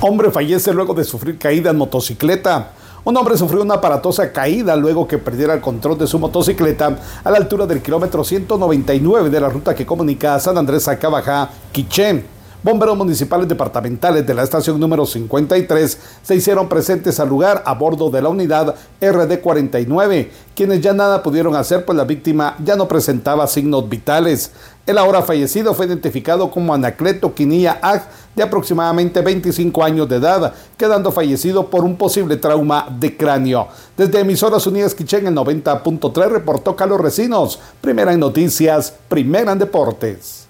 Hombre fallece luego de sufrir caída en motocicleta. Un hombre sufrió una aparatosa caída luego que perdiera el control de su motocicleta a la altura del kilómetro 199 de la ruta que comunica a San Andrés a Cabajá, Quiché. Bomberos municipales departamentales de la estación número 53 se hicieron presentes al lugar a bordo de la unidad RD49, quienes ya nada pudieron hacer pues la víctima ya no presentaba signos vitales. El ahora fallecido fue identificado como Anacleto Quinilla Ag, de aproximadamente 25 años de edad, quedando fallecido por un posible trauma de cráneo. Desde Emisoras Unidas Quichén, el 90.3, reportó Carlos Recinos, primera en noticias, primera en deportes.